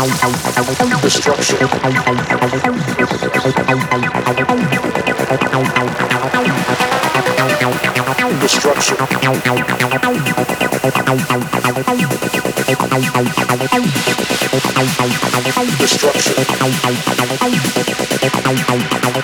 Destruction. Destruction. Destruction. Destruction.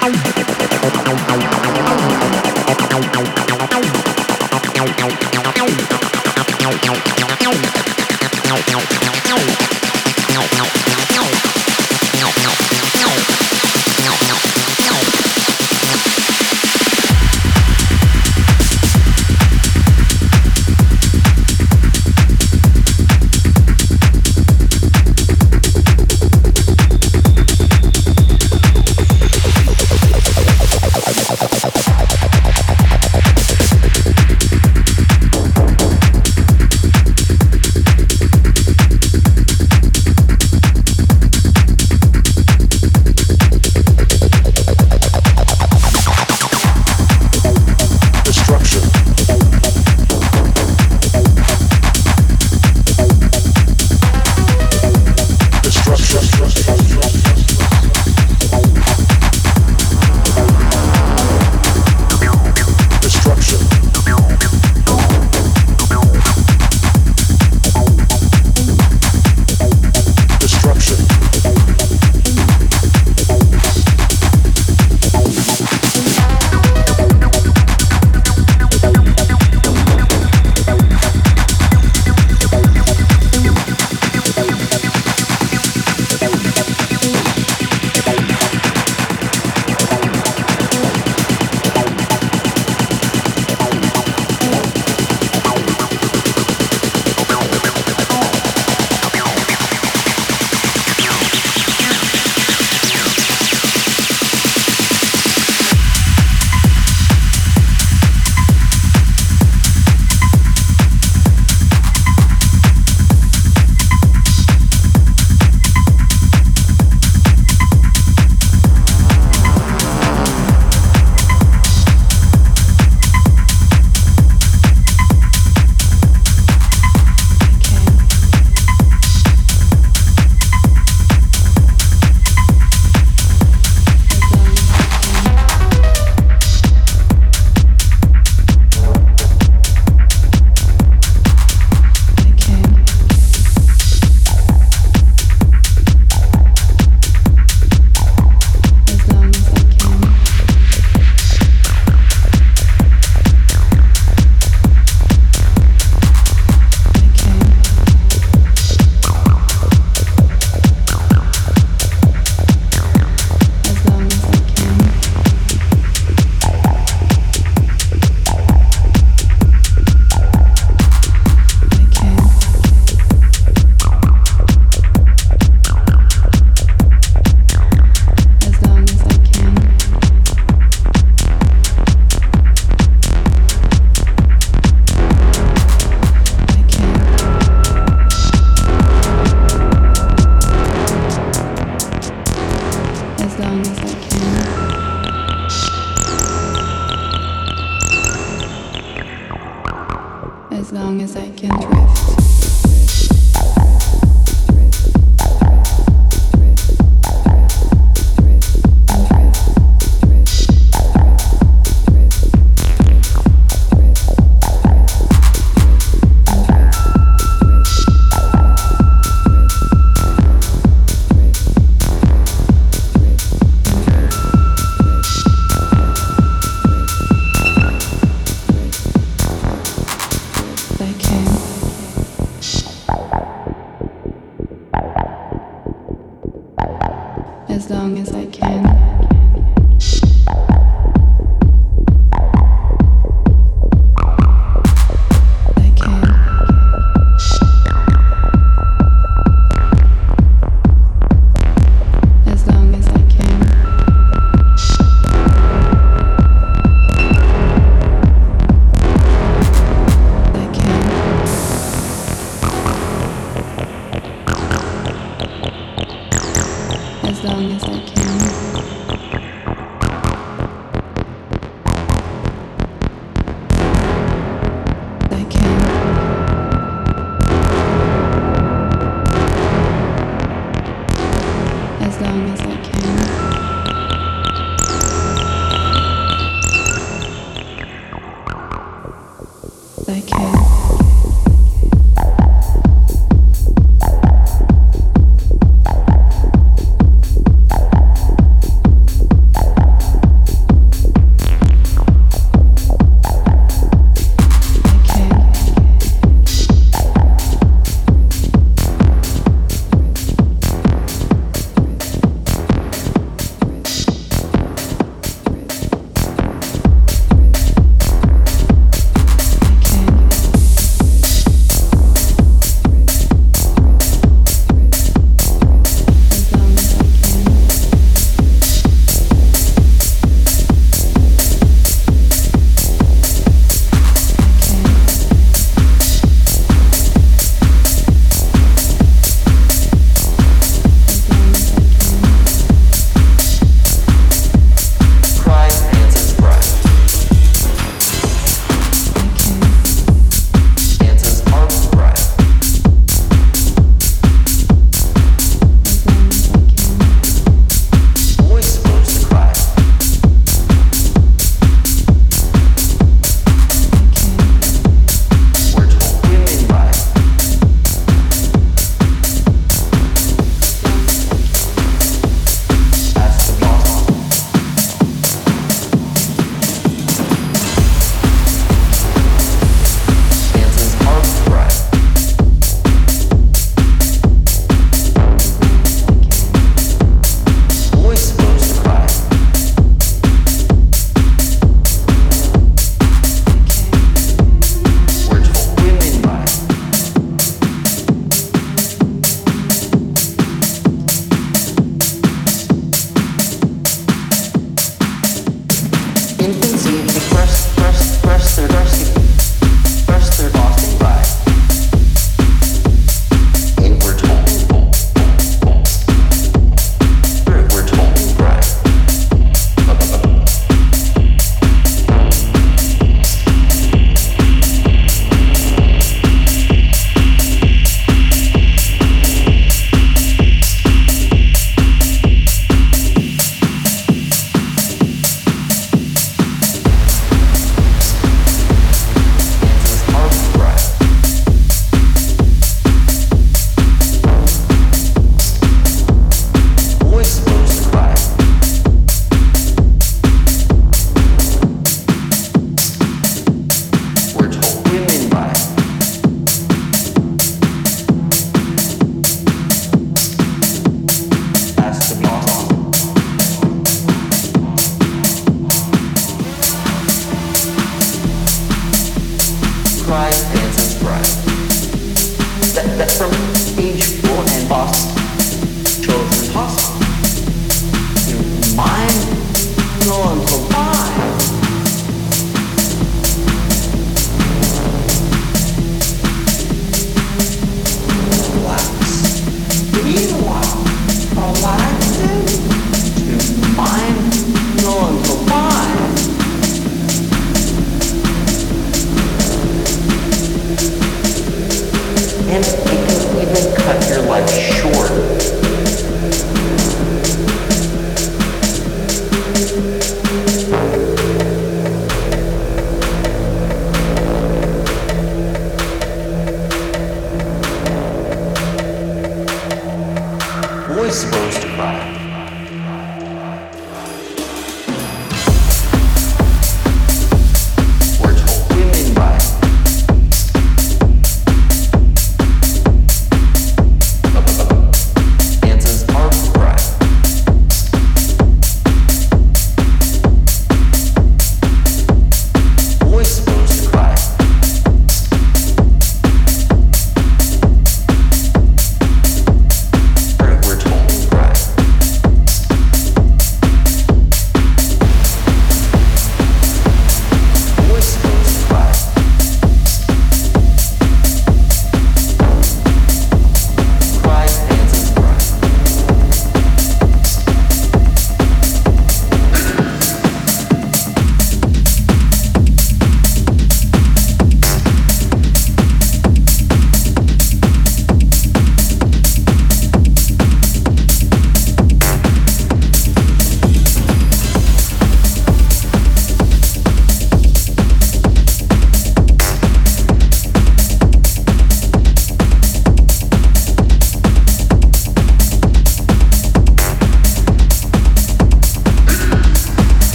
I can.